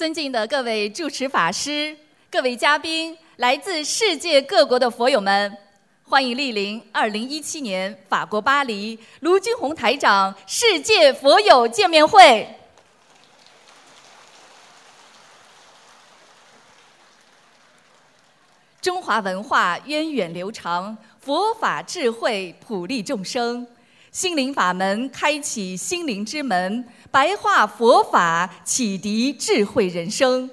尊敬的各位主持法师、各位嘉宾、来自世界各国的佛友们，欢迎莅临二零一七年法国巴黎卢军宏台长世界佛友见面会。中华文化源远流长，佛法智慧普利众生，心灵法门开启心灵之门。白话佛法启迪智慧人生，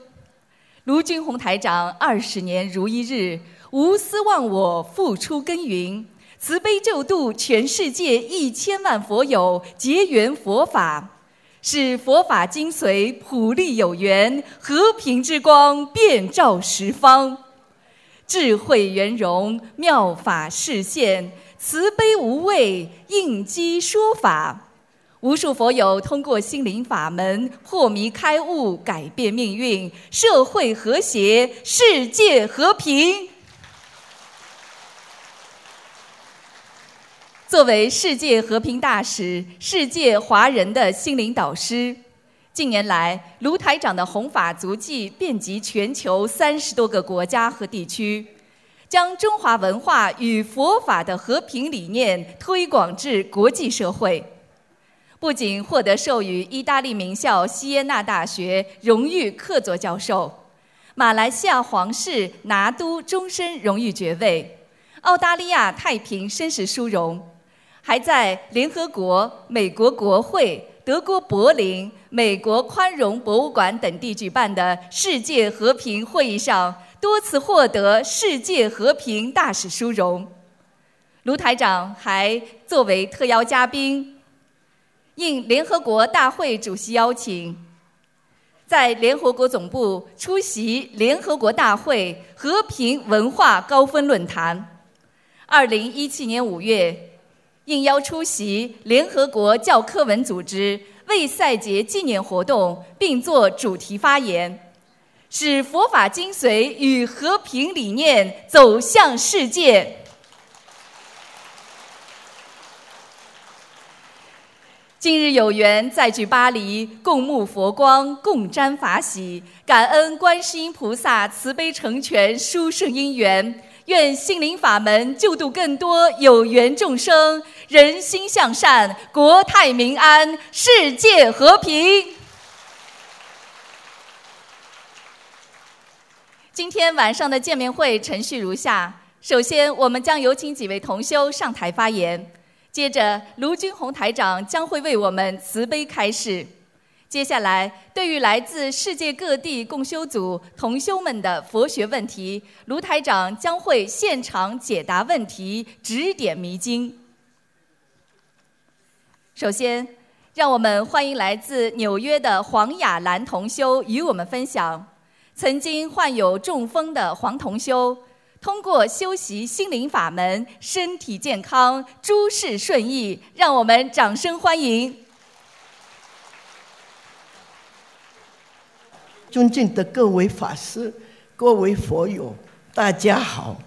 卢军宏台长二十年如一日，无私忘我，付出耕耘，慈悲救度全世界一千万佛友，结缘佛法，使佛法精髓普利有缘，和平之光遍照十方，智慧圆融，妙法示现，慈悲无畏，应机说法。无数佛友通过心灵法门破迷开悟，改变命运，社会和谐，世界和平。作为世界和平大使、世界华人的心灵导师，近年来卢台长的弘法足迹遍及全球三十多个国家和地区，将中华文化与佛法的和平理念推广至国际社会。不仅获得授予意大利名校锡耶纳大学荣誉客座教授，马来西亚皇室拿督终身荣誉爵位，澳大利亚太平绅士殊荣，还在联合国、美国国会、德国柏林、美国宽容博物馆等地举办的世界和平会议上多次获得世界和平大使殊荣。卢台长还作为特邀嘉宾。应联合国大会主席邀请，在联合国总部出席联合国大会和平文化高峰论坛。二零一七年五月，应邀出席联合国教科文组织为赛节纪念活动，并作主题发言，使佛法精髓与和平理念走向世界。今日有缘再聚巴黎，共沐佛光，共沾法喜，感恩观世音菩萨慈悲成全殊胜因缘。愿心灵法门救度更多有缘众生，人心向善，国泰民安，世界和平。今天晚上的见面会程序如下：首先，我们将有请几位同修上台发言。接着，卢军宏台长将会为我们慈悲开示。接下来，对于来自世界各地共修组同修们的佛学问题，卢台长将会现场解答问题，指点迷津。首先，让我们欢迎来自纽约的黄雅兰同修与我们分享。曾经患有中风的黄同修。通过修习心灵法门，身体健康，诸事顺意，让我们掌声欢迎！尊敬的各位法师、各位佛友，大家好！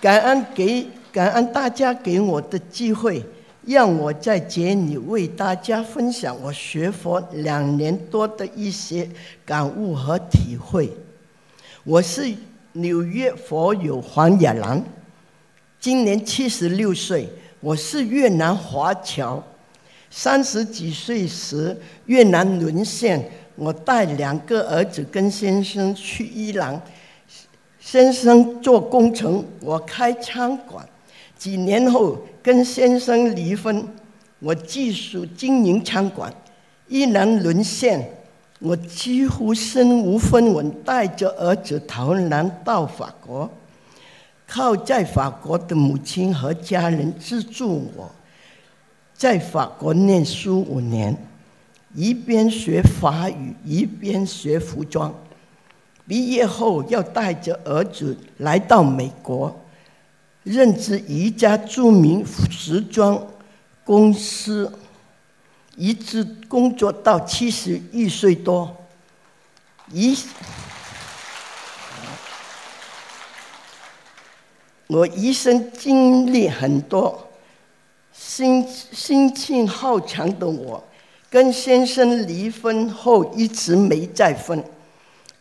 感恩给感恩大家给我的机会。让我在这里为大家分享我学佛两年多的一些感悟和体会。我是纽约佛友黄亚兰，今年七十六岁。我是越南华侨。三十几岁时，越南沦陷，我带两个儿子跟先生去伊朗。先生做工程，我开餐馆。几年后。跟先生离婚，我继续经营餐馆，依然沦陷。我几乎身无分文，带着儿子逃难到法国，靠在法国的母亲和家人资助我，在法国念书五年，一边学法语，一边学服装。毕业后，要带着儿子来到美国。任职一家著名时装公司，一直工作到七十一岁多。一，我一生经历很多，心心性好强的我，跟先生离婚后一直没再婚，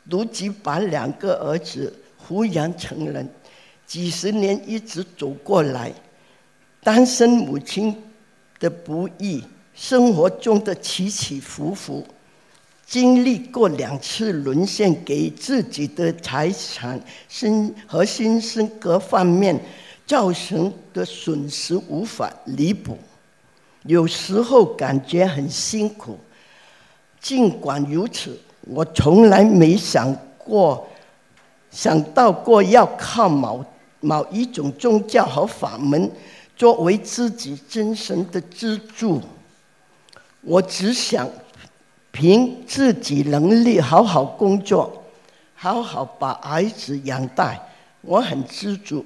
如今把两个儿子抚养成人，几十年一直走过来，单身母亲的不易，生活中的起起伏伏，经历过两次沦陷，给自己的财产、心和心身各方面造成的损失无法弥补。有时候感觉很辛苦，尽管如此，我从来没想过、想到过要靠某某一种宗教和法门作为自己精神的支柱。我只想凭自己能力好好工作，好好把儿子养大。我很知足，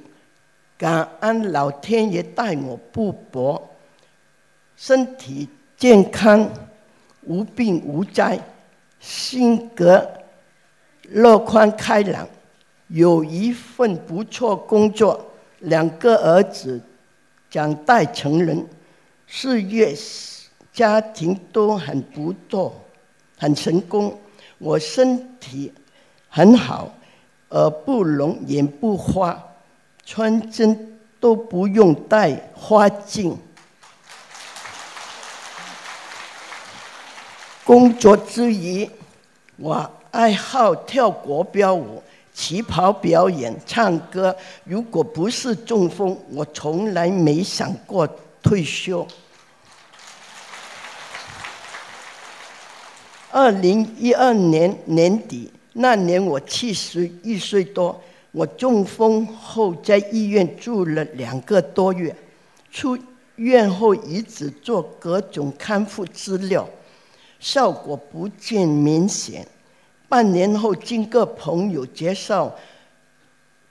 感恩老天爷待我不薄。身体健康，无病无灾，性格乐观开朗，有一份不错工作，两个儿子长大成人，事业家庭都很不错，很成功。我身体很好，耳不聋，眼不花，穿针都不用戴花镜。工作之余，我爱好跳国标舞、旗袍表演、唱歌。如果不是中风，我从来没想过退休。二零一二年年底，那年我七十一岁多。我中风后在医院住了两个多月，出院后一直做各种康复治疗。效果不见明显。半年后，经过朋友介绍，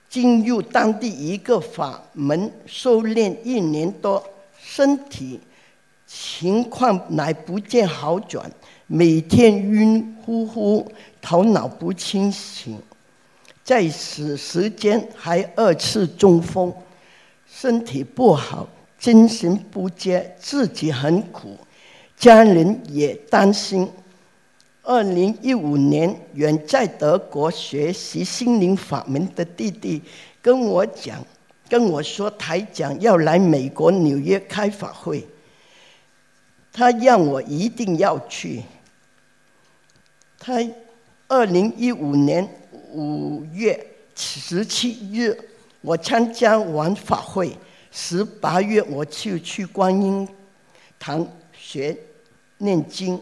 进入当地一个法门修炼一年多，身体情况乃不见好转，每天晕乎乎，头脑不清醒。在此时间还二次中风，身体不好，精神不佳，自己很苦。家人也担心。二零一五年，远在德国学习心灵法门的弟弟跟我讲，跟我说台长要来美国纽约开法会，他让我一定要去。他二零一五年五月十七日，我参加完法会，十八月我就去观音堂学。念经。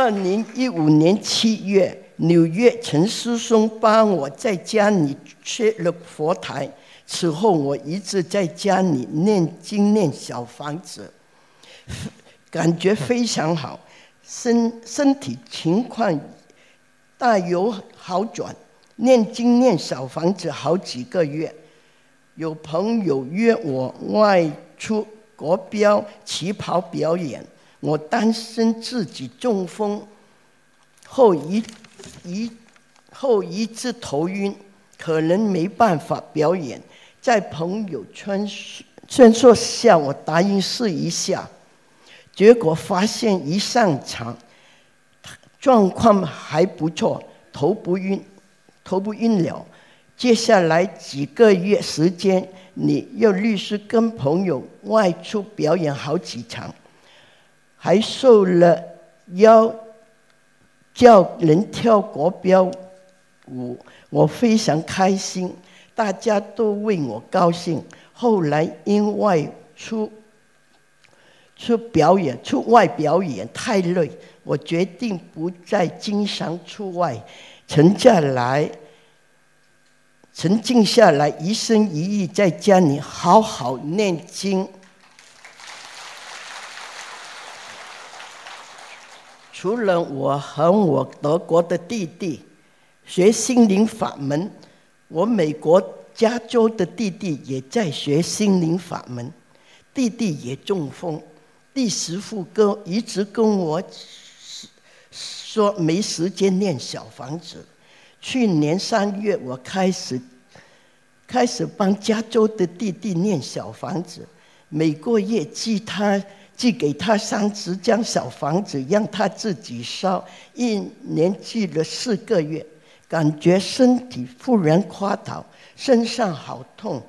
二零一五年七月，纽约陈师兄帮我在家里设了佛台，此后我一直在家里念经念小房子，感觉非常好，身身体情况大有好转。念经念小房子好几个月。有朋友约我外出国标旗袍表演，我担心自己中风后一一后一次头晕，可能没办法表演。在朋友圈劝说下，我答应试一下。结果发现一上场，状况还不错，头不晕，头不晕了。接下来几个月时间，你又律师跟朋友外出表演好几场，还受了邀叫人跳国标舞，我非常开心，大家都为我高兴。后来因为出出表演出外表演太累，我决定不再经常出外，沉下来。沉静下来，一心一意在家里好好念经。除了我和我德国的弟弟学心灵法门，我美国加州的弟弟也在学心灵法门。弟弟也中风，弟媳妇跟一直跟我说没时间念小房子。去年三月，我开始开始帮加州的弟弟念小房子，每个月寄他寄给他三十间小房子，让他自己烧。一年寄了四个月，感觉身体忽然垮倒，身上好痛，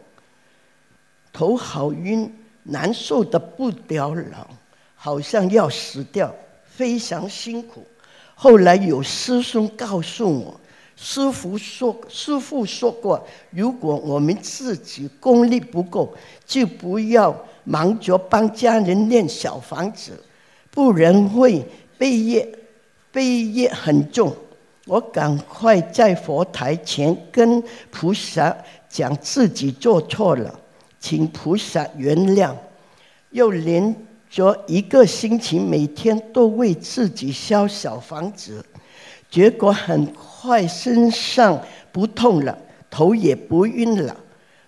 头好晕，难受的不得了，好像要死掉，非常辛苦。后来有师兄告诉我。师傅说：“师傅说过，如果我们自己功力不够，就不要忙着帮家人念小房子，不然会背业，背业很重。我赶快在佛台前跟菩萨讲自己做错了，请菩萨原谅。又连着一个星期，每天都为自己烧小房子，结果很。”快身上不痛了，头也不晕了，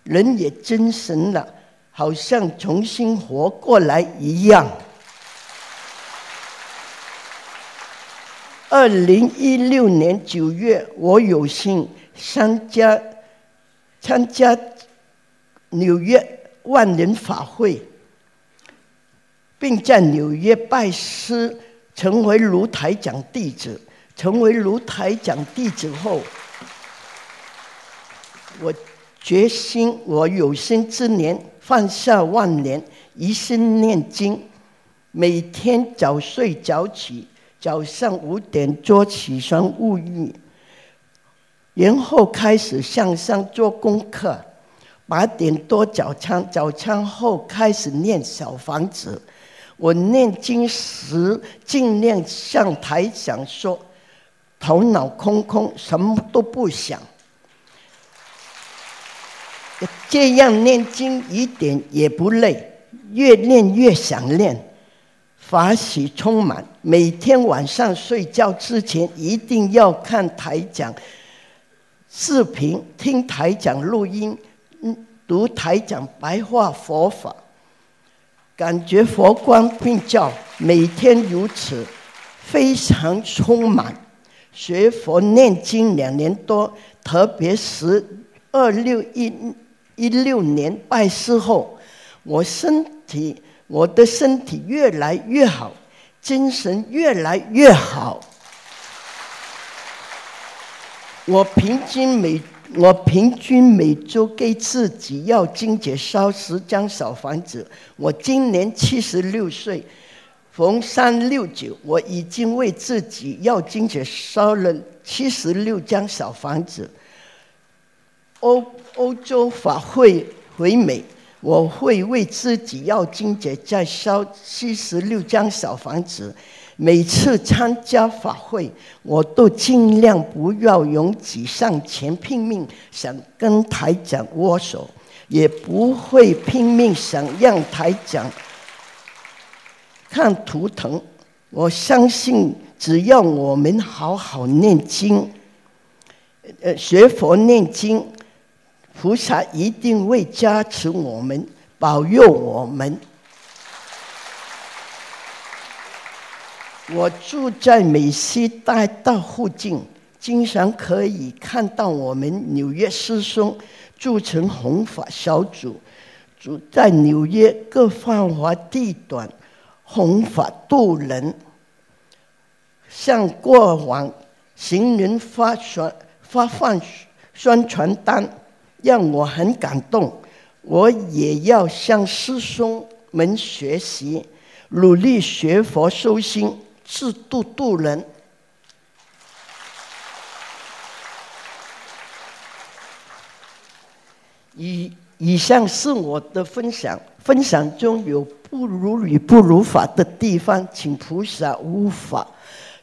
人也精神了，好像重新活过来一样。二零一六年九月，我有幸参加参加纽约万人法会，并在纽约拜师，成为卢台长弟子。成为卢台讲弟子后，我决心，我有生之年放下万年，一心念经，每天早睡早起，早上五点多起床沐浴，然后开始向上做功课，八点多早餐，早餐后开始念小房子。我念经时尽量向台讲说。头脑空空，什么都不想，这样念经一点也不累，越念越想念，法喜充满。每天晚上睡觉之前，一定要看台讲视频，听台讲录音，读台讲白话佛法，感觉佛光并照，每天如此，非常充满。学佛念经两年多，特别是二六一一六年拜师后，我身体我的身体越来越好，精神越来越好。我平均每我平均每周给自己要精节烧十张小房子。我今年七十六岁。逢三六九，我已经为自己要经者烧了七十六间小房子。欧欧洲法会回美，我会为自己要经者再烧七十六间小房子。每次参加法会，我都尽量不要拥挤上前拼命想跟台长握手，也不会拼命想让台长。看图腾，我相信只要我们好好念经，呃，学佛念经，菩萨一定会加持我们，保佑我们。我住在美西大道附近，经常可以看到我们纽约师兄组成弘法小组，住在纽约各繁华地段。弘法度人，向过往行人发传发放宣传单，让我很感动。我也要向师兄们学习，努力学佛修心，自度度人。以以上是我的分享，分享中有。不如理不如法的地方，请菩萨无法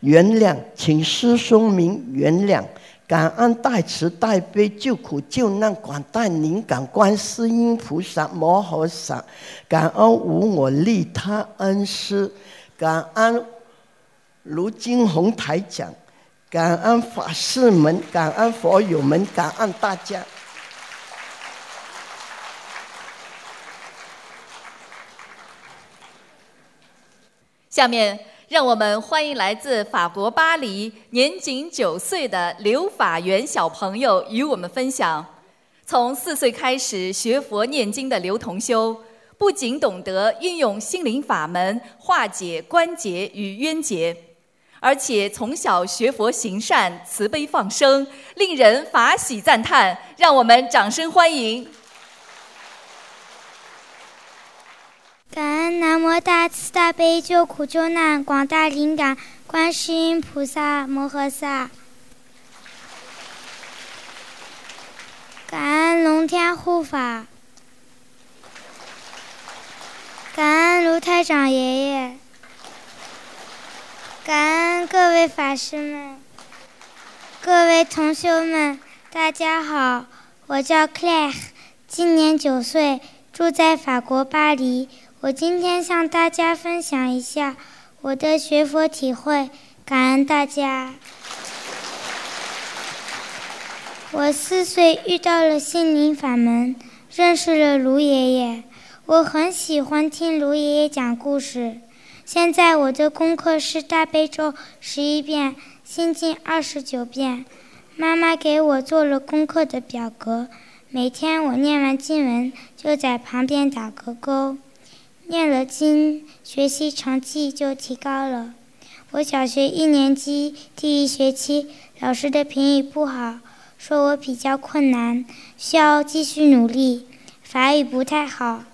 原谅，请师兄明原谅。感恩大慈大悲救苦救难广大灵感观世音菩萨摩诃萨，感恩无我利他恩师，感恩卢金红台长，感恩法师们，感恩佛友们，感恩大家。下面，让我们欢迎来自法国巴黎、年仅九岁的刘法元小朋友与我们分享：从四岁开始学佛念经的刘同修，不仅懂得运用心灵法门化解关节与冤结，而且从小学佛行善、慈悲放生，令人法喜赞叹。让我们掌声欢迎！感恩南无大慈大悲救苦救难广大灵感观世音菩萨摩诃萨。感恩龙天护法，感恩卢台长爷爷，感恩各位法师们，各位同修们，大家好，我叫 Claire，今年九岁，住在法国巴黎。我今天向大家分享一下我的学佛体会，感恩大家。我四岁遇到了心灵法门，认识了卢爷爷。我很喜欢听卢爷爷讲故事。现在我的功课是大悲咒十一遍，心经二十九遍。妈妈给我做了功课的表格，每天我念完经文就在旁边打个勾。念了经，学习成绩就提高了。我小学一年级第一学期，老师的评语不好。说我比较困难，需要继续努力。法语不太好，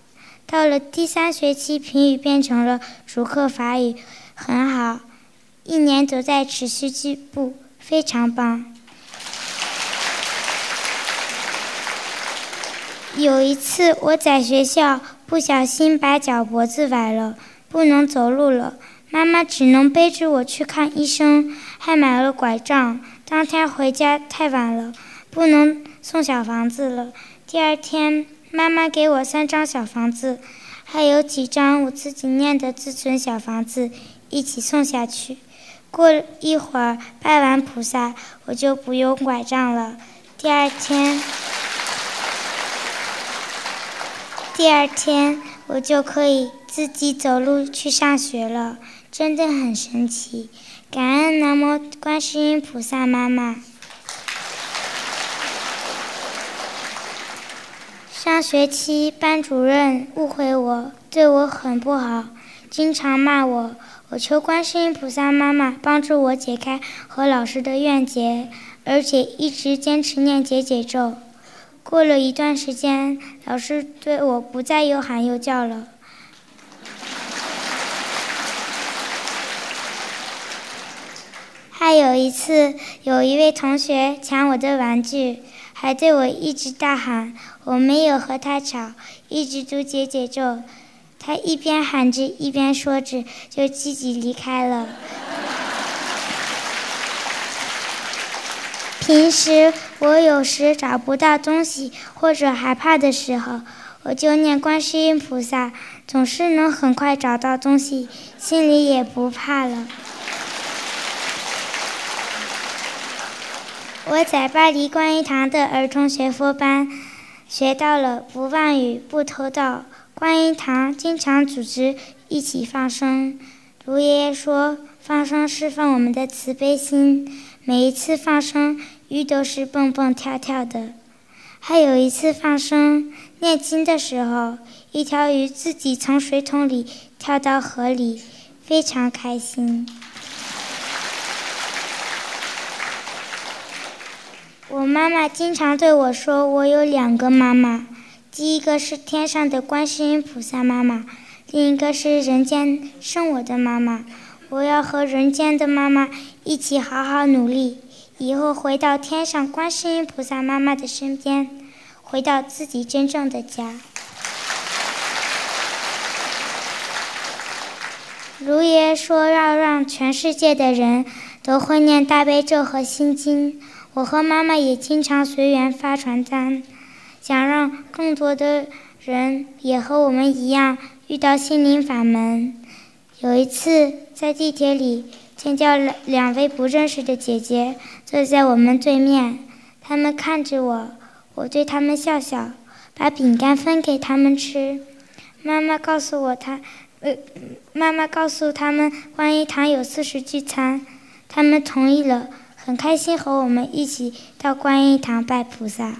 到了第三学期，评语变成了主课法语很好，一年都在持续进步，非常棒。有一次我在学校不小心把脚脖子崴了，不能走路了，妈妈只能背着我去看医生，还买了拐杖。当天回家太晚了，不能送小房子了。第二天，妈妈给我三张小房子，还有几张我自己念的自存小房子，一起送下去。过一会儿拜完菩萨，我就不用拐杖了。第二天，第二天我就可以自己走路去上学了，真的很神奇。感恩南无观世音菩萨妈妈。上学期班主任误会我，对我很不好，经常骂我。我求观世音菩萨妈妈帮助我解开和老师的怨结，而且一直坚持念解解咒。过了一段时间，老师对我不再又喊又叫了。还有一次，有一位同学抢我的玩具，还对我一直大喊。我没有和他吵，一直读解解咒。他一边喊着，一边说着，就自己离开了。平时我有时找不到东西或者害怕的时候，我就念观世音菩萨，总是能很快找到东西，心里也不怕了。我在巴黎观音堂的儿童学佛班学到了不妄语、不偷盗。观音堂经常组织一起放生。卢爷爷说，放生释放我们的慈悲心。每一次放生，鱼都是蹦蹦跳跳的。还有一次放生念经的时候，一条鱼自己从水桶里跳到河里，非常开心。我妈妈经常对我说：“我有两个妈妈，第一个是天上的观世音菩萨妈妈，另一个是人间生我的妈妈。我要和人间的妈妈一起好好努力，以后回到天上观世音菩萨妈妈的身边，回到自己真正的家。”如爷说：“要让全世界的人都会念大悲咒和心经。”我和妈妈也经常随缘发传单，想让更多的人也和我们一样遇到心灵法门。有一次在地铁里见到两两位不认识的姐姐坐在我们对面，她们看着我，我对她们笑笑，把饼干分给她们吃。妈妈告诉我她，呃，妈妈告诉他们观音堂有四十聚餐，他们同意了。很开心和我们一起到观音堂拜菩萨。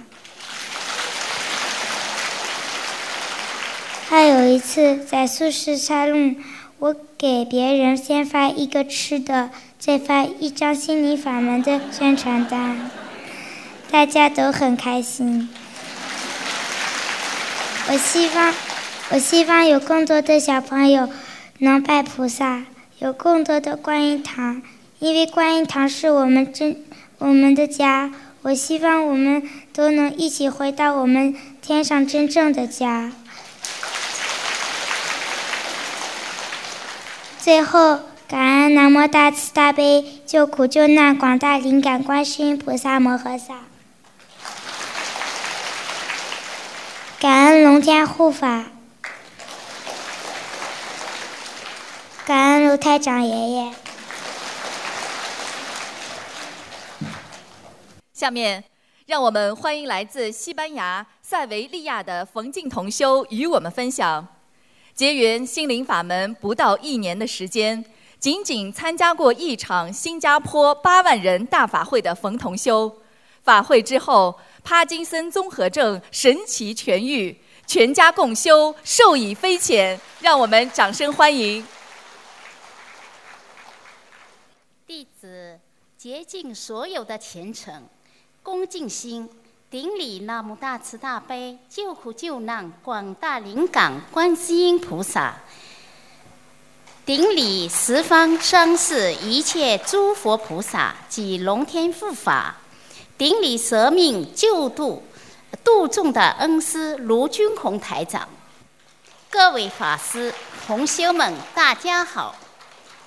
还有有一次在宿舍沙龙，我给别人先发一个吃的，再发一张心灵法门的宣传单，大家都很开心。我希望，我希望有更多的小朋友能拜菩萨，有更多的观音堂，因为观音堂是我们真我们的家。我希望我们都能一起回到我们天上真正的家。最后，感恩南无大慈大悲救苦救难广大灵感观世音菩萨摩诃萨，感恩龙天护法，感恩卢台长爷爷。下面，让我们欢迎来自西班牙塞维利亚的冯静同修与我们分享。结缘心灵法门不到一年的时间，仅仅参加过一场新加坡八万人大法会的冯同修，法会之后，帕金森综合症神奇痊愈，全家共修，受益匪浅。让我们掌声欢迎！弟子竭尽所有的虔诚、恭敬心。顶礼南无大慈大悲救苦救难广大灵感观世音菩萨，顶礼十方三世一切诸佛菩萨及龙天护法，顶礼舍命救度度众的恩师卢军宏台长，各位法师同修们，大家好，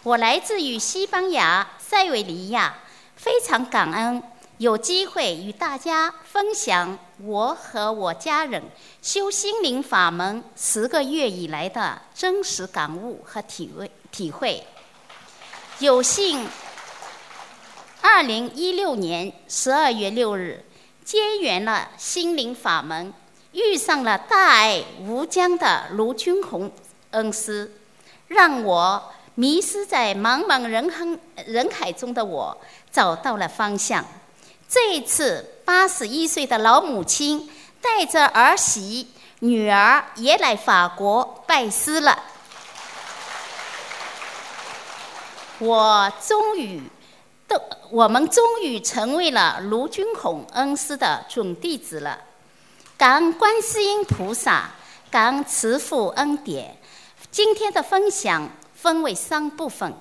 我来自于西班牙塞维利亚，非常感恩。有机会与大家分享我和我家人修心灵法门十个月以来的真实感悟和体会。体会。有幸，二零一六年十二月六日结缘了心灵法门，遇上了大爱无疆的卢军宏恩师，让我迷失在茫茫人海人海中的我找到了方向。这一次，八十一岁的老母亲带着儿媳、女儿也来法国拜师了。我终于，都我们终于成为了卢军宏恩师的准弟子了。感恩观世音菩萨，感恩慈父恩典。今天的分享分为三部分，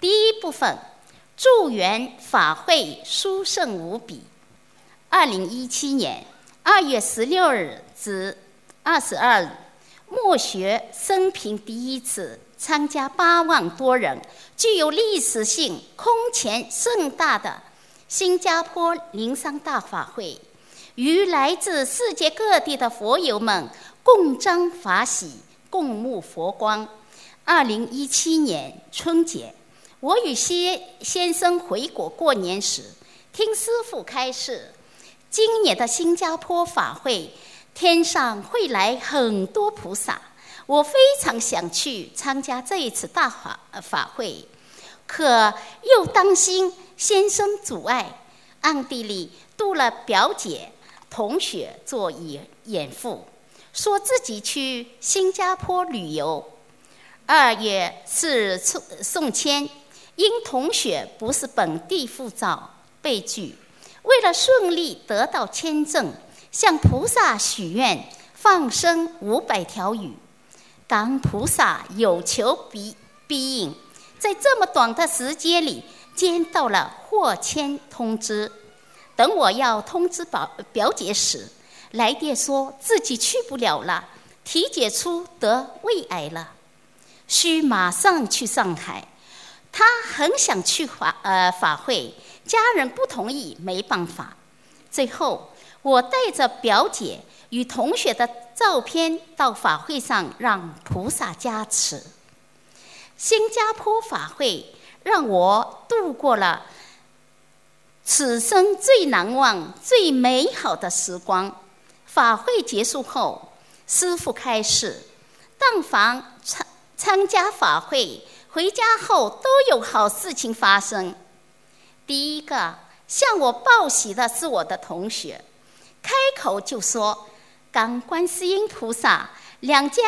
第一部分。祝愿法会殊胜无比。二零一七年二月十六日至二十二日，莫学生平第一次参加八万多人、具有历史性、空前盛大的新加坡灵山大法会，与来自世界各地的佛友们共沾法喜、共沐佛光。二零一七年春节。我与先先生回国过年时，听师傅开示，今年的新加坡法会，天上会来很多菩萨。我非常想去参加这一次大法法会，可又担心先生阻碍，暗地里度了表姐、同学做掩掩护，说自己去新加坡旅游。二月是送送签。因同学不是本地护照被拒，为了顺利得到签证，向菩萨许愿，放生五百条鱼，感恩菩萨有求必必应，在这么短的时间里接到了获签通知。等我要通知表表姐时，来电说自己去不了了，体检出得胃癌了，需马上去上海。他很想去法呃法会，家人不同意，没办法。最后，我带着表姐与同学的照片到法会上，让菩萨加持。新加坡法会让我度过了此生最难忘、最美好的时光。法会结束后，师父开示：但凡参参加法会。回家后都有好事情发生。第一个向我报喜的是我的同学，开口就说：“感观世音菩萨，两家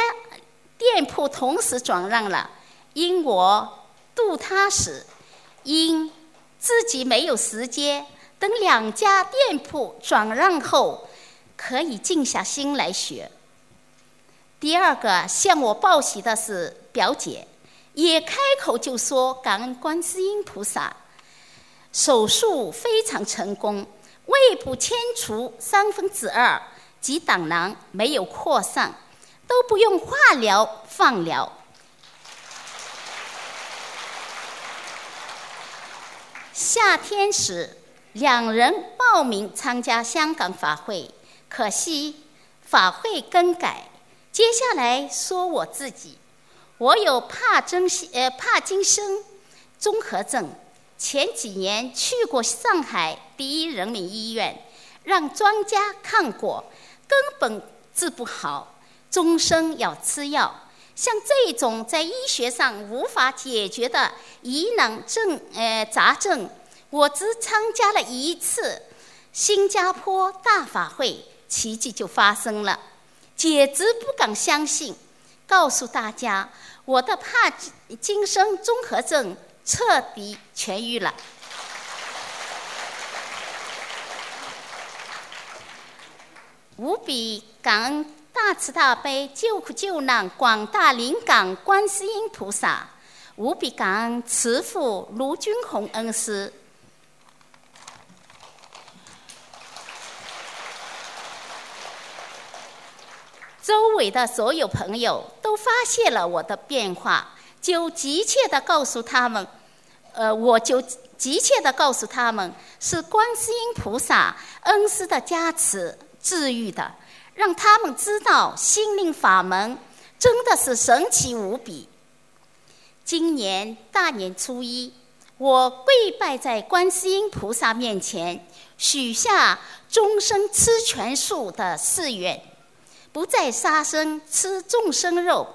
店铺同时转让了，因我度他时，因自己没有时间，等两家店铺转让后，可以静下心来学。第二个向我报喜的是表姐，也开口就说感恩观世音菩萨，手术非常成功，胃部切除三分之二，及胆囊没有扩散。都不用化疗、放疗。夏天时，两人报名参加香港法会，可惜法会更改。接下来说我自己，我有帕金呃帕金森综合症，前几年去过上海第一人民医院，让专家看过，根本治不好。终生要吃药，像这种在医学上无法解决的疑难症、呃杂症，我只参加了一次新加坡大法会，奇迹就发生了，简直不敢相信。告诉大家，我的帕金森综合症彻底痊愈了，无比感恩。大慈大悲救苦救难广大灵感观世音菩萨，无比感恩慈父卢军宏恩师。周围的所有朋友都发现了我的变化，就急切的告诉他们，呃，我就急切的告诉他们，是观世音菩萨恩师的加持治愈的。让他们知道心灵法门真的是神奇无比。今年大年初一，我跪拜在观世音菩萨面前，许下终身吃全素的誓愿，不再杀生吃众生肉。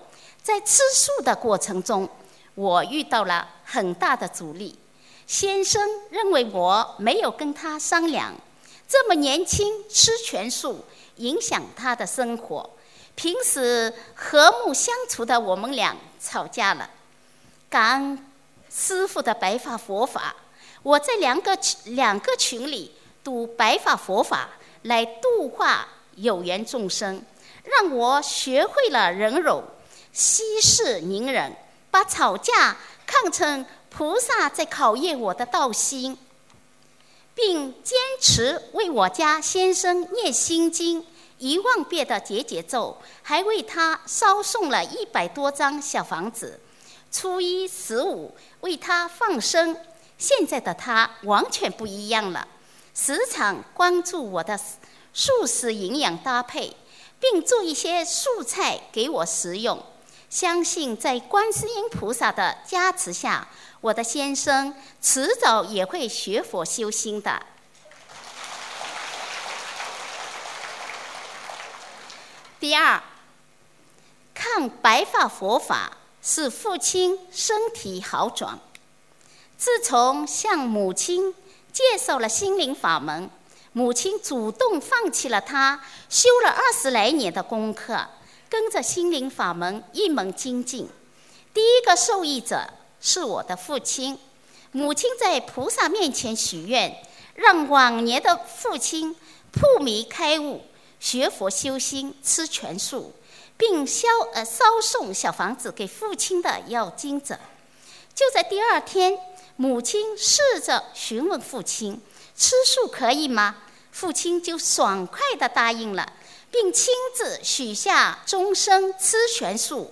在吃素的过程中，我遇到了很大的阻力。先生认为我没有跟他商量，这么年轻吃全素。影响他的生活。平时和睦相处的我们俩吵架了。感恩师傅的白法佛法，我在两个两个群里读白法佛法，来度化有缘众生，让我学会了忍辱、息事宁人，把吵架看成菩萨在考验我的道心。并坚持为我家先生念心经一万遍的节节咒，还为他烧送了一百多张小房子。初一十五为他放生。现在的他完全不一样了，时常关注我的素食营养搭配，并做一些素菜给我食用。相信在观世音菩萨的加持下。我的先生迟早也会学佛修心的。第二，看白发佛法使父亲身体好转。自从向母亲介绍了心灵法门，母亲主动放弃了他修了二十来年的功课，跟着心灵法门一门精进。第一个受益者。是我的父亲，母亲在菩萨面前许愿，让往年的父亲破迷开悟，学佛修心，吃全素，并烧呃烧送小房子给父亲的要经者。就在第二天，母亲试着询问父亲：“吃素可以吗？”父亲就爽快地答应了，并亲自许下终生吃全素。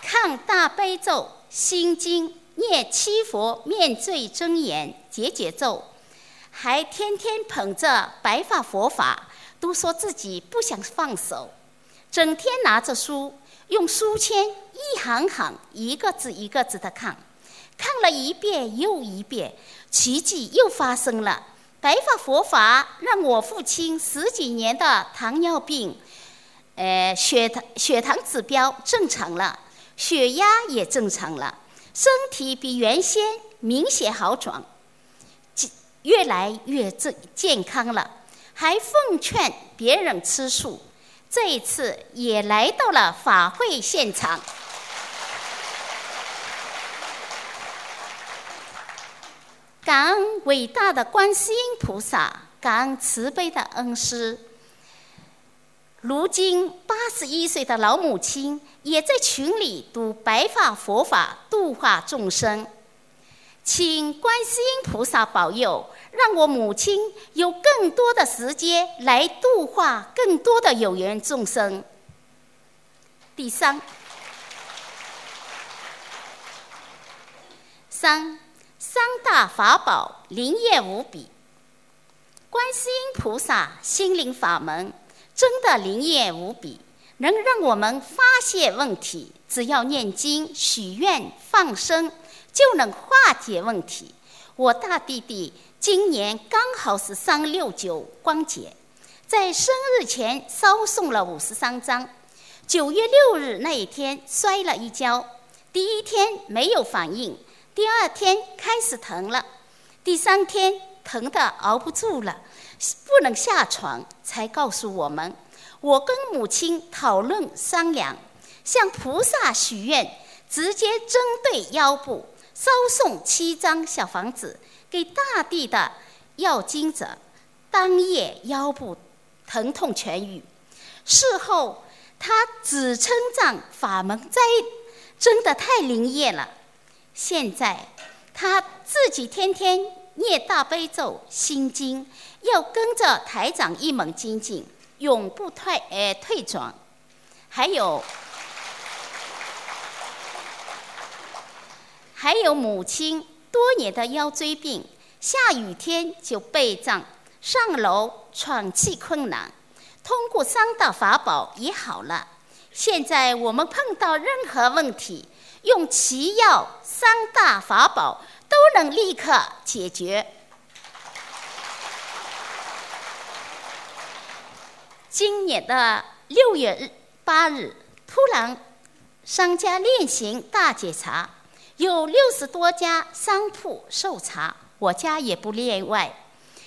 看大悲咒、心经、念七佛面罪真言、解解咒，还天天捧着白发佛法，都说自己不想放手，整天拿着书，用书签一行行、一个字一个字的看，看了一遍又一遍，奇迹又发生了。白发佛法让我父亲十几年的糖尿病，呃，血糖血糖指标正常了。血压也正常了，身体比原先明显好转，越来越正健康了。还奉劝别人吃素。这一次也来到了法会现场。感恩伟大的观世音菩萨，感恩慈悲的恩师。如今八十一岁的老母亲也在群里读白发佛法，度化众生。请观世音菩萨保佑，让我母亲有更多的时间来度化更多的有缘众生。第三，三。三大法宝灵验无比，观世音菩萨心灵法门真的灵验无比，能让我们发现问题。只要念经、许愿、放生，就能化解问题。我大弟弟今年刚好是三六九光节，在生日前烧送了五十三张。九月六日那一天摔了一跤，第一天没有反应。第二天开始疼了，第三天疼的熬不住了，不能下床，才告诉我们。我跟母亲讨论商量，向菩萨许愿，直接针对腰部烧送七张小房子给大地的要经者，当夜腰部疼痛痊愈。事后他只称赞法门在真的太灵验了。现在，他自己天天念大悲咒、心经，要跟着台长一门精进，永不退呃退转。还有，还有母亲多年的腰椎病，下雨天就背胀，上楼喘气困难，通过三大法宝也好了。现在我们碰到任何问题。用奇药三大法宝都能立刻解决。今年的六月八日，突然商家练行大检查，有六十多家商铺受查，我家也不例外。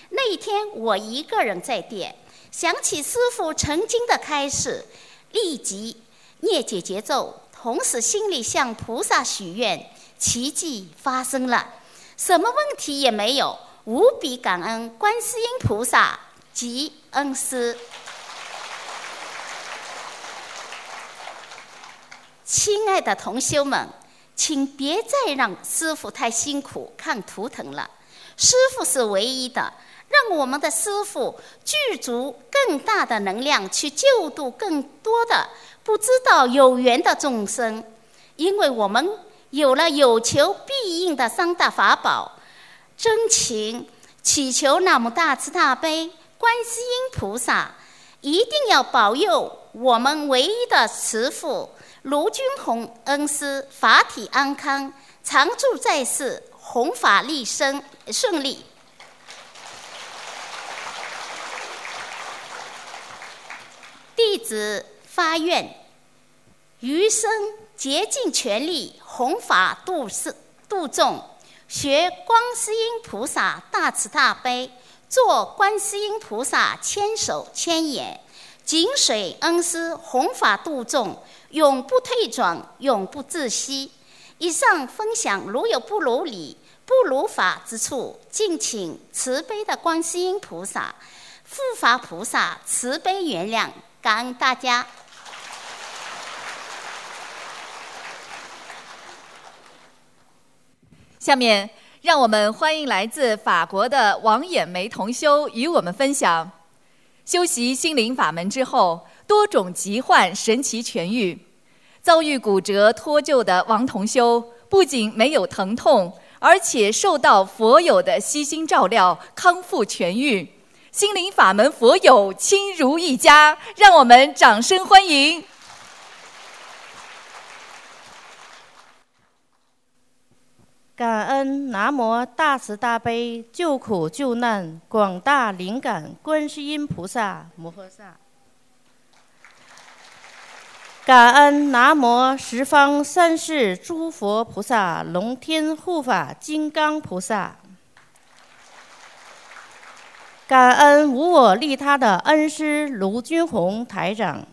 那一天我一个人在店，想起师傅曾经的开示，立即念解节奏。同时，心里向菩萨许愿，奇迹发生了，什么问题也没有，无比感恩观世音菩萨及恩师。亲爱的同修们，请别再让师傅太辛苦看图腾了，师傅是唯一的，让我们的师傅具足更大的能量去救度更多的。不知道有缘的众生，因为我们有了有求必应的三大法宝，真情祈求那么大慈大悲观世音菩萨，一定要保佑我们唯一的慈父卢君宏恩师法体安康，常驻在世，弘法利生顺利。弟子。发愿，余生竭尽全力弘法度世度众，学观世音菩萨大慈大悲，做观世音菩萨千手千眼，紧随恩师弘法度众，永不退转，永不自息。以上分享如有不如理、不如法之处，敬请慈悲的观世音菩萨、护法菩萨慈悲原谅，感恩大家。下面，让我们欢迎来自法国的王眼梅同修与我们分享：修习心灵法门之后，多种疾患神奇痊愈。遭遇骨折脱臼的王同修，不仅没有疼痛，而且受到佛友的悉心照料，康复痊愈。心灵法门佛友亲如一家，让我们掌声欢迎。感恩南无大慈大悲救苦救难广大灵感观世音菩萨摩诃萨，感恩南无十方三世诸佛菩萨龙天护法金刚菩萨，感恩无我利他的恩师卢军宏台长，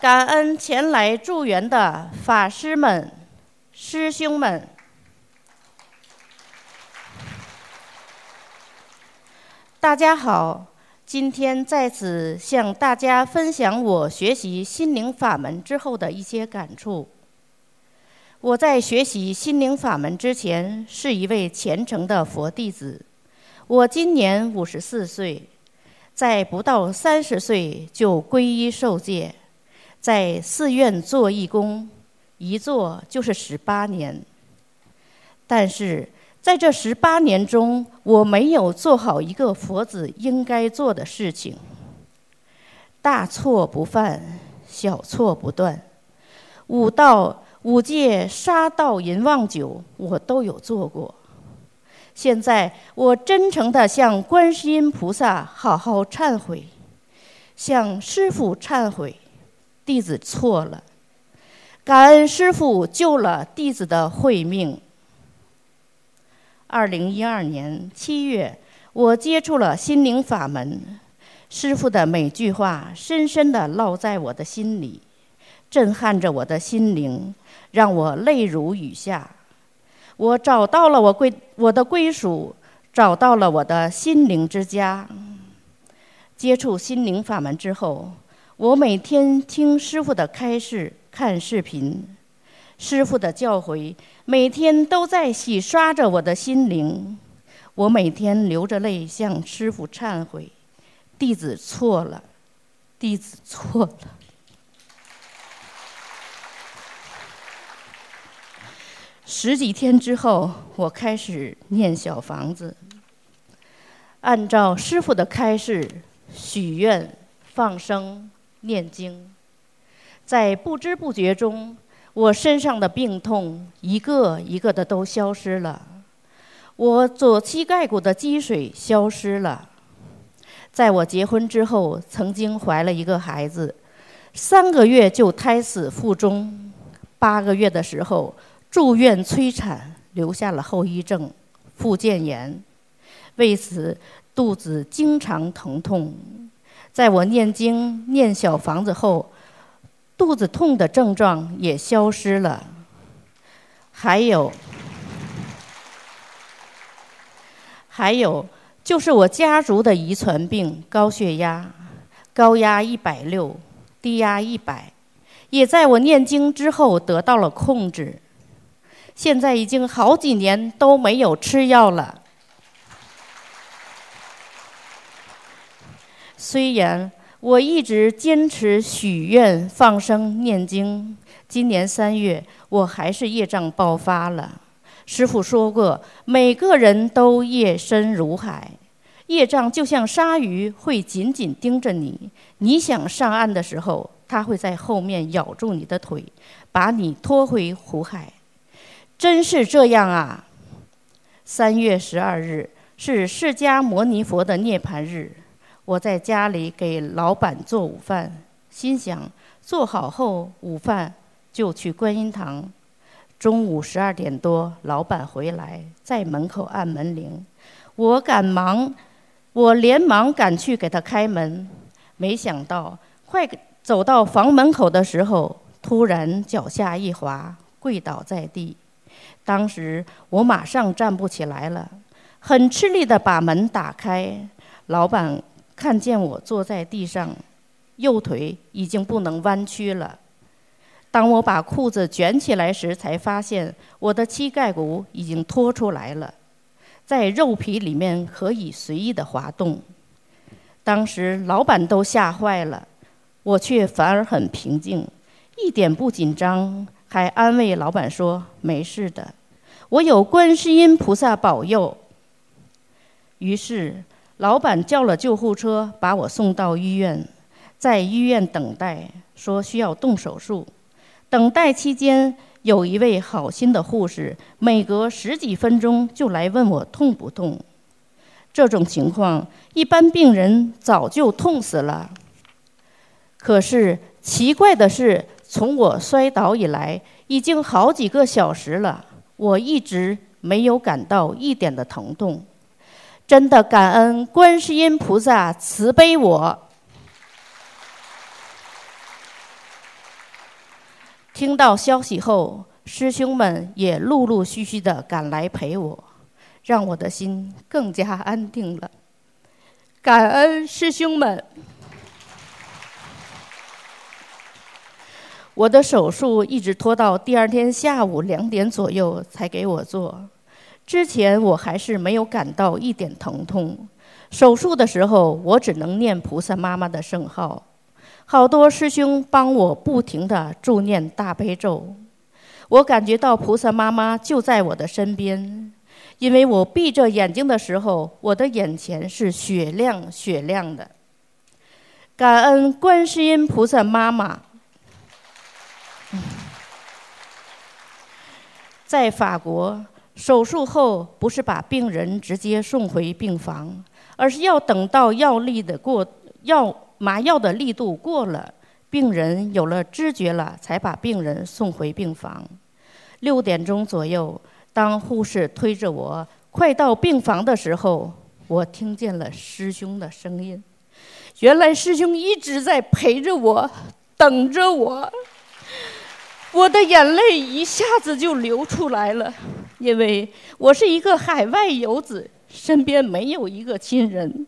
感恩前来助缘的法师们、师兄们。大家好，今天在此向大家分享我学习心灵法门之后的一些感触。我在学习心灵法门之前是一位虔诚的佛弟子。我今年五十四岁，在不到三十岁就皈依受戒，在寺院做义工，一做就是十八年。但是在这十八年中，我没有做好一个佛子应该做的事情。大错不犯，小错不断，五道。五戒、杀盗淫妄酒，我都有做过。现在我真诚地向观世音菩萨好好忏悔，向师父忏悔，弟子错了。感恩师父救了弟子的慧命。二零一二年七月，我接触了心灵法门，师父的每句话深深地烙在我的心里，震撼着我的心灵。让我泪如雨下，我找到了我归我的归属，找到了我的心灵之家。接触心灵法门之后，我每天听师傅的开示，看视频，师傅的教诲，每天都在洗刷着我的心灵。我每天流着泪向师傅忏悔，弟子错了，弟子错了。十几天之后，我开始念小房子，按照师傅的开示许愿、放生、念经，在不知不觉中，我身上的病痛一个一个的都消失了，我左膝盖骨的积水消失了。在我结婚之后，曾经怀了一个孩子，三个月就胎死腹中，八个月的时候。住院催产，留下了后遗症，附件炎，为此肚子经常疼痛。在我念经念小房子后，肚子痛的症状也消失了。还有，还有就是我家族的遗传病——高血压，高压一百六，低压一百，也在我念经之后得到了控制。现在已经好几年都没有吃药了。虽然我一直坚持许愿、放生、念经，今年三月我还是业障爆发了。师傅说过，每个人都业深如海，业障就像鲨鱼，会紧紧盯着你。你想上岸的时候，它会在后面咬住你的腿，把你拖回苦海。真是这样啊！三月十二日是释迦牟尼佛的涅盘日，我在家里给老板做午饭，心想做好后午饭就去观音堂。中午十二点多，老板回来，在门口按门铃，我赶忙，我连忙赶去给他开门，没想到快走到房门口的时候，突然脚下一滑，跪倒在地。当时我马上站不起来了，很吃力地把门打开。老板看见我坐在地上，右腿已经不能弯曲了。当我把裤子卷起来时，才发现我的膝盖骨已经脱出来了，在肉皮里面可以随意的滑动。当时老板都吓坏了，我却反而很平静，一点不紧张。还安慰老板说：“没事的，我有观世音菩萨保佑。”于是，老板叫了救护车把我送到医院，在医院等待，说需要动手术。等待期间，有一位好心的护士，每隔十几分钟就来问我痛不痛。这种情况，一般病人早就痛死了。可是奇怪的是。从我摔倒以来，已经好几个小时了，我一直没有感到一点的疼痛。真的感恩观世音菩萨慈悲我。听到消息后，师兄们也陆陆续续的赶来陪我，让我的心更加安定了。感恩师兄们。我的手术一直拖到第二天下午两点左右才给我做，之前我还是没有感到一点疼痛。手术的时候，我只能念菩萨妈妈的圣号，好多师兄帮我不停地助念大悲咒。我感觉到菩萨妈妈就在我的身边，因为我闭着眼睛的时候，我的眼前是雪亮雪亮的。感恩观世音菩萨妈妈。在法国手术后，不是把病人直接送回病房，而是要等到药力的过药麻药的力度过了，病人有了知觉了，才把病人送回病房。六点钟左右，当护士推着我快到病房的时候，我听见了师兄的声音。原来师兄一直在陪着我，等着我。我的眼泪一下子就流出来了，因为我是一个海外游子，身边没有一个亲人，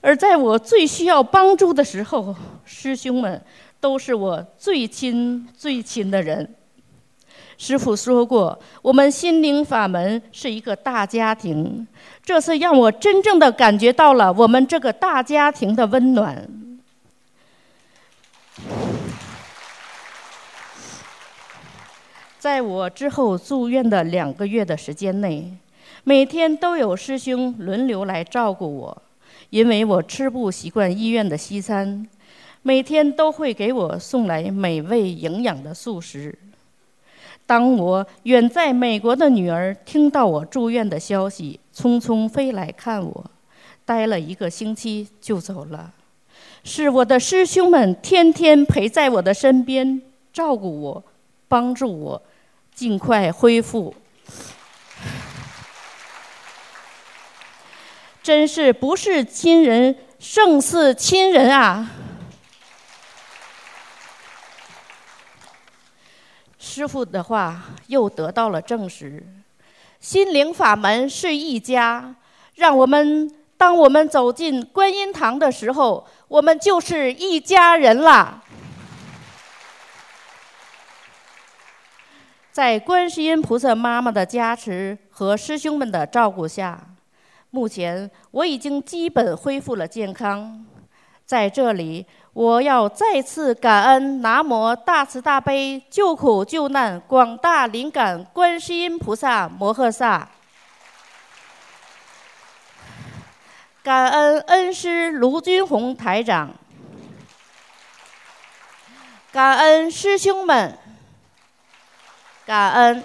而在我最需要帮助的时候，师兄们都是我最亲最亲的人。师傅说过，我们心灵法门是一个大家庭，这次让我真正的感觉到了我们这个大家庭的温暖。在我之后住院的两个月的时间内，每天都有师兄轮流来照顾我，因为我吃不习惯医院的西餐，每天都会给我送来美味营养的素食。当我远在美国的女儿听到我住院的消息，匆匆飞来看我，待了一个星期就走了。是我的师兄们天天陪在我的身边，照顾我，帮助我。尽快恢复，真是不是亲人胜似亲人啊！师傅的话又得到了证实，心灵法门是一家，让我们当我们走进观音堂的时候，我们就是一家人了。在观世音菩萨妈妈的加持和师兄们的照顾下，目前我已经基本恢复了健康。在这里，我要再次感恩南无大慈大悲救苦救难广大灵感观世音菩萨摩诃萨，感恩恩师卢军宏台长，感恩师兄们。感恩。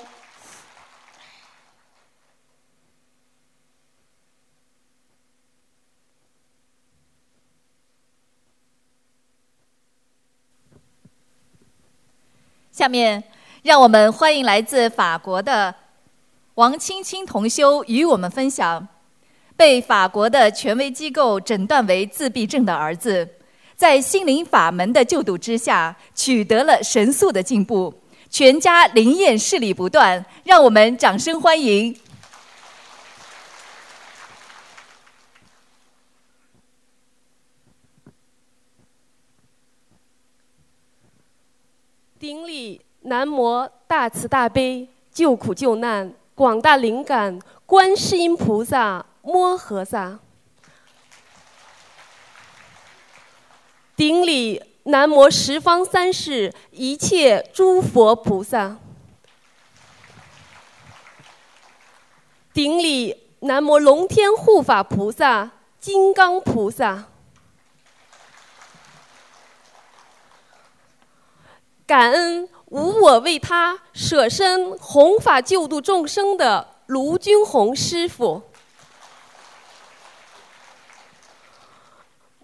下面，让我们欢迎来自法国的王青青同修与我们分享：被法国的权威机构诊断为自闭症的儿子，在心灵法门的救度之下，取得了神速的进步。全家灵验视力不断，让我们掌声欢迎。顶礼南无大慈大悲救苦救难广大灵感观世音菩萨摩诃萨。顶礼。南无十方三世一切诸佛菩萨，顶礼南无龙天护法菩萨、金刚菩萨，感恩无我为他舍身弘法救度众生的卢军宏师傅。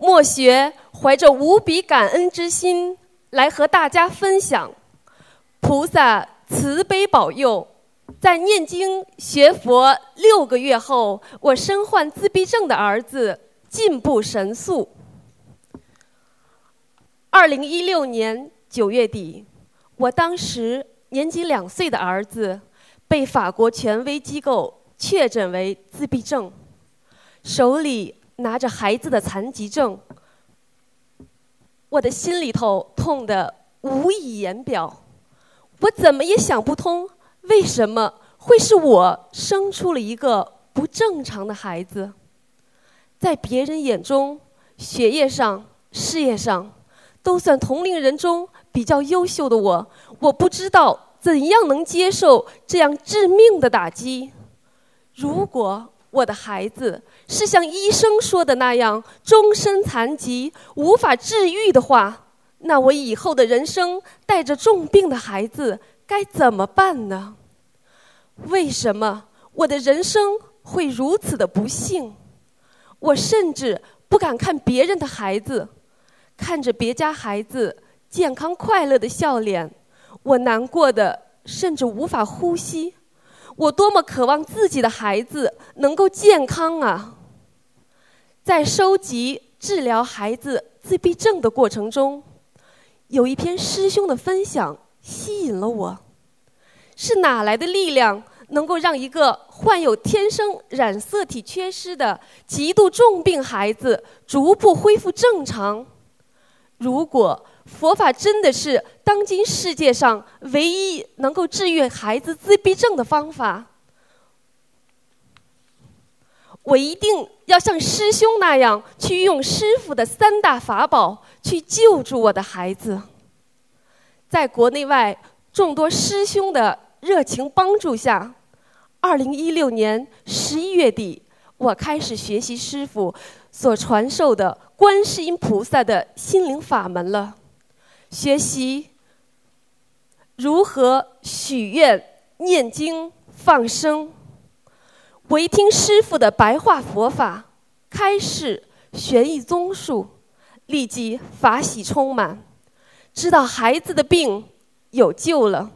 莫学怀着无比感恩之心来和大家分享，菩萨慈悲保佑，在念经学佛六个月后，我身患自闭症的儿子进步神速。二零一六年九月底，我当时年仅两岁的儿子被法国权威机构确诊为自闭症，手里拿着孩子的残疾证，我的心里头痛得无以言表。我怎么也想不通。为什么会是我生出了一个不正常的孩子？在别人眼中，学业上、事业上，都算同龄人中比较优秀的我，我不知道怎样能接受这样致命的打击。如果我的孩子是像医生说的那样终身残疾、无法治愈的话，那我以后的人生带着重病的孩子。该怎么办呢？为什么我的人生会如此的不幸？我甚至不敢看别人的孩子，看着别家孩子健康快乐的笑脸，我难过的甚至无法呼吸。我多么渴望自己的孩子能够健康啊！在收集治疗孩子自闭症的过程中，有一篇师兄的分享。吸引了我，是哪来的力量能够让一个患有天生染色体缺失的极度重病孩子逐步恢复正常？如果佛法真的是当今世界上唯一能够治愈孩子自闭症的方法，我一定要像师兄那样去用师傅的三大法宝去救助我的孩子。在国内外众多师兄的热情帮助下，二零一六年十一月底，我开始学习师傅所传授的观世音菩萨的心灵法门了。学习如何许愿、念经、放生。唯听师傅的白话佛法开示玄义宗术，立即法喜充满。知道孩子的病有救了。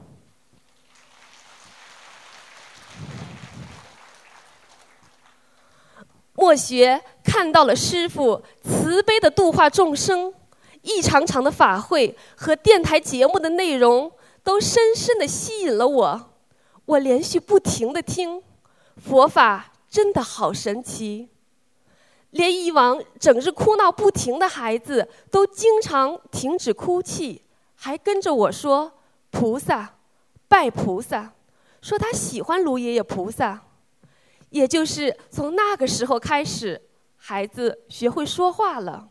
莫学看到了师傅慈悲的度化众生，一场场的法会和电台节目的内容都深深的吸引了我。我连续不停的听，佛法真的好神奇。连以往整日哭闹不停的孩子都经常停止哭泣，还跟着我说：“菩萨，拜菩萨。”说他喜欢卢爷爷菩萨。也就是从那个时候开始，孩子学会说话了。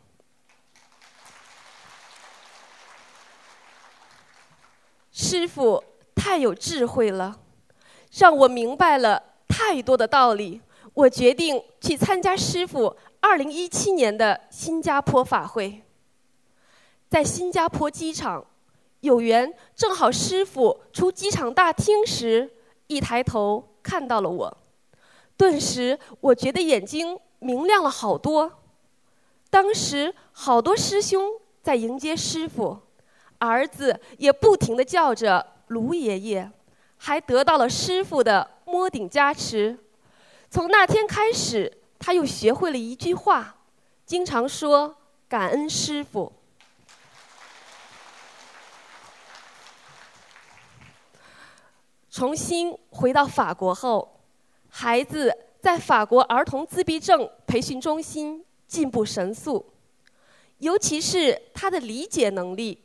师傅太有智慧了，让我明白了太多的道理。我决定去参加师傅。二零一七年的新加坡法会，在新加坡机场，有缘正好师傅出机场大厅时，一抬头看到了我，顿时我觉得眼睛明亮了好多。当时好多师兄在迎接师傅，儿子也不停地叫着卢爷爷，还得到了师傅的摸顶加持。从那天开始。他又学会了一句话，经常说“感恩师傅”。重新回到法国后，孩子在法国儿童自闭症培训中心进步神速，尤其是他的理解能力，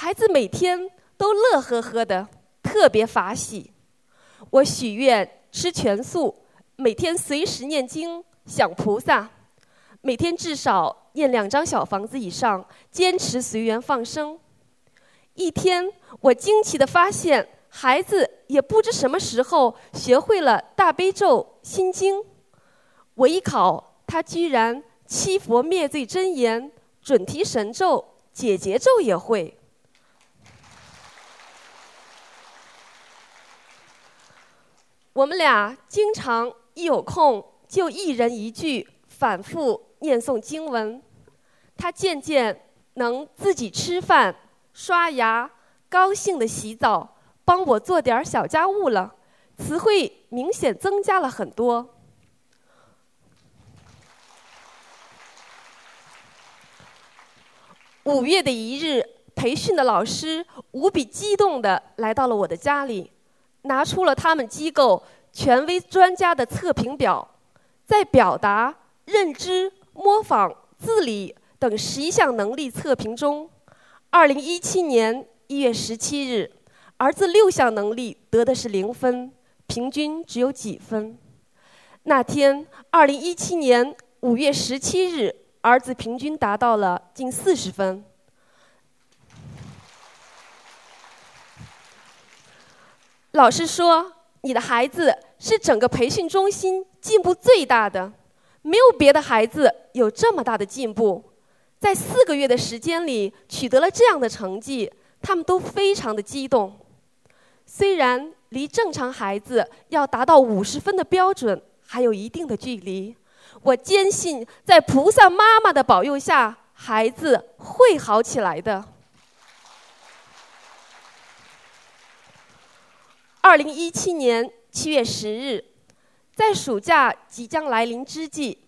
孩子每天都乐呵呵的，特别法喜。我许愿吃全素，每天随时念经。想菩萨，每天至少念两张小房子以上，坚持随缘放生。一天，我惊奇的发现，孩子也不知什么时候学会了大悲咒、心经。我一考，他居然七佛灭罪真言、准提神咒、解结咒也会。我们俩经常一有空。就一人一句反复念诵经文，他渐渐能自己吃饭、刷牙，高兴的洗澡，帮我做点小家务了。词汇明显增加了很多。五月的一日，培训的老师无比激动地来到了我的家里，拿出了他们机构权威专家的测评表，在表达、认知、模仿、自理等十一项能力测评中，二零一七年一月十七日，儿子六项能力得的是零分，平均只有几分。那天，二零一七年五月十七日。儿子平均达到了近四十分。老师说：“你的孩子是整个培训中心进步最大的，没有别的孩子有这么大的进步，在四个月的时间里取得了这样的成绩，他们都非常的激动。虽然离正常孩子要达到五十分的标准还有一定的距离。”我坚信，在菩萨妈妈的保佑下，孩子会好起来的。二零一七年七月十日，在暑假即将来临之际，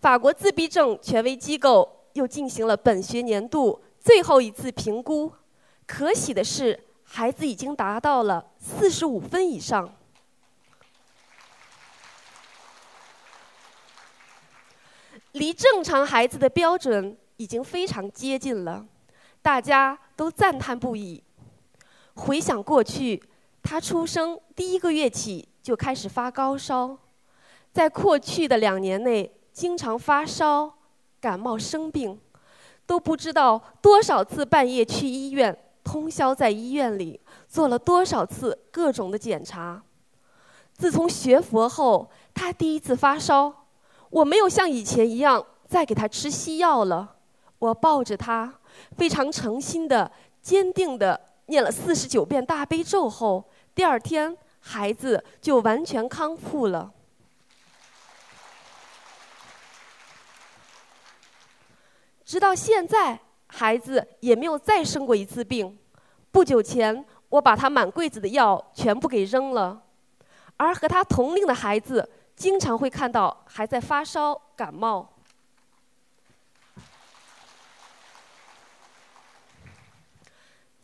法国自闭症权威机构又进行了本学年度最后一次评估。可喜的是，孩子已经达到了四十五分以上。离正常孩子的标准已经非常接近了，大家都赞叹不已。回想过去，他出生第一个月起就开始发高烧，在过去的两年内经常发烧、感冒生病，都不知道多少次半夜去医院，通宵在医院里做了多少次各种的检查。自从学佛后，他第一次发烧。我没有像以前一样再给他吃西药了，我抱着他，非常诚心的、坚定的念了四十九遍大悲咒后，第二天孩子就完全康复了。直到现在，孩子也没有再生过一次病。不久前，我把他满柜子的药全部给扔了，而和他同龄的孩子。经常会看到还在发烧、感冒。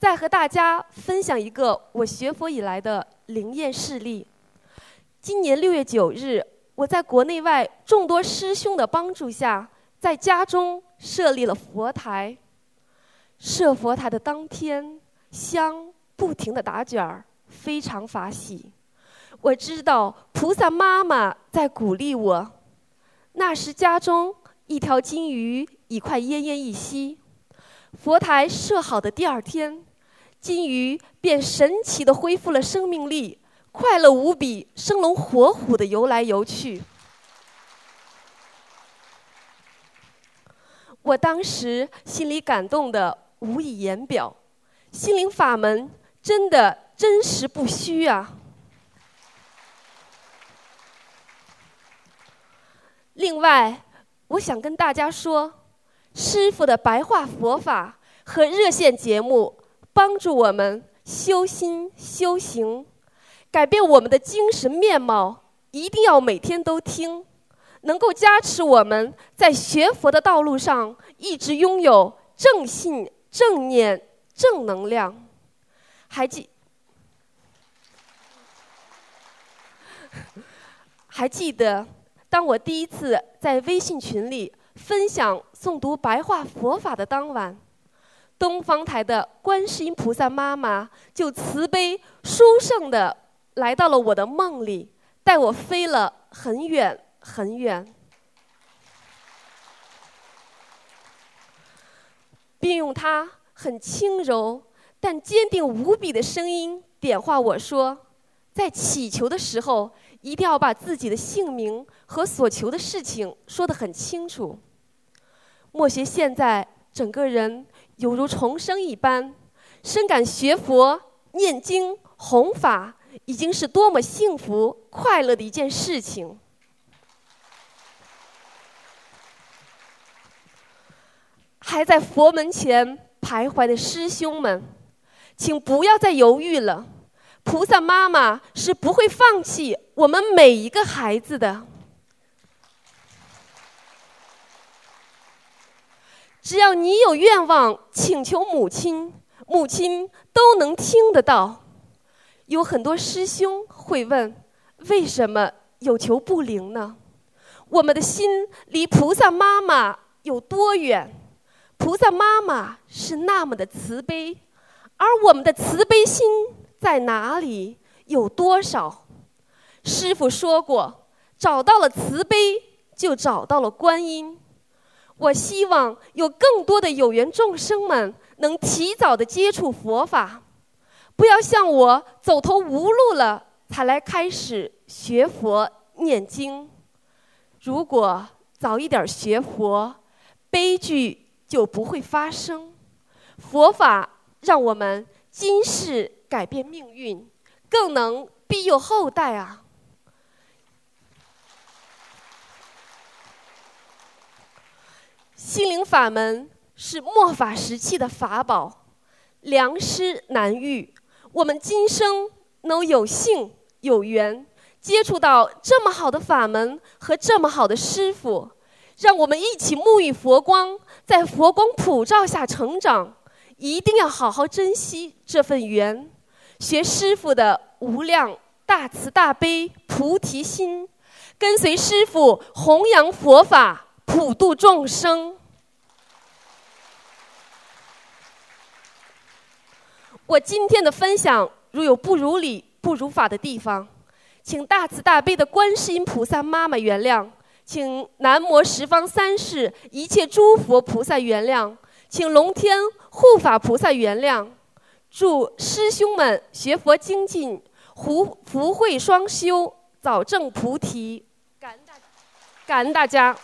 再和大家分享一个我学佛以来的灵验事例。今年六月九日，我在国内外众多师兄的帮助下，在家中设立了佛台。设佛台的当天，香不停的打卷儿，非常法喜。我知道菩萨妈妈在鼓励我。那时家中一条金鱼已快奄奄一息，佛台设好的第二天，金鱼便神奇的恢复了生命力，快乐无比，生龙活虎的游来游去。我当时心里感动的无以言表，心灵法门真的真实不虚啊！另外，我想跟大家说，师傅的白话佛法和热线节目帮助我们修心修行，改变我们的精神面貌，一定要每天都听，能够加持我们在学佛的道路上一直拥有正信、正念、正能量。还记还记得？当我第一次在微信群里分享诵读白话佛法的当晚，东方台的观世音菩萨妈妈就慈悲殊胜的来到了我的梦里，带我飞了很远很远，并用她很轻柔但坚定无比的声音点化我说，在祈求的时候。一定要把自己的姓名和所求的事情说得很清楚。莫邪现在整个人犹如重生一般，深感学佛、念经、弘法已经是多么幸福、快乐的一件事情。还在佛门前徘徊的师兄们，请不要再犹豫了，菩萨妈妈是不会放弃我们每一个孩子的。只要你有愿望请求母亲，母亲都能听得到。有很多师兄会问：为什么有求不灵呢？我们的心离菩萨妈妈有多远？菩萨妈妈是那么的慈悲，而我们的慈悲心在哪里？有多少？师傅说过，找到了慈悲，就找到了观音。我希望有更多的有缘众生们能提早的接触佛法，不要像我走投无路了才来开始学佛念经。如果早一点学佛，悲剧就不会发生。佛法让我们今世改变命运，更能庇佑后代啊！心灵法门是末法时期的法宝，良师难遇。我们今生能有幸有缘接触到这么好的法门和这么好的师傅，让我们一起沐浴佛光，在佛光普照下成长。一定要好好珍惜这份缘，学师傅的无量大慈大悲菩提心，跟随师傅弘扬佛法，普度众生。我今天的分享如有不如理、不如法的地方，请大慈大悲的观世音菩萨妈妈原谅，请南无十方三世一切诸佛菩萨原谅，请龙天护法菩萨原谅，祝师兄们学佛精进，福福慧双修，早证菩提。感恩大，感恩大家。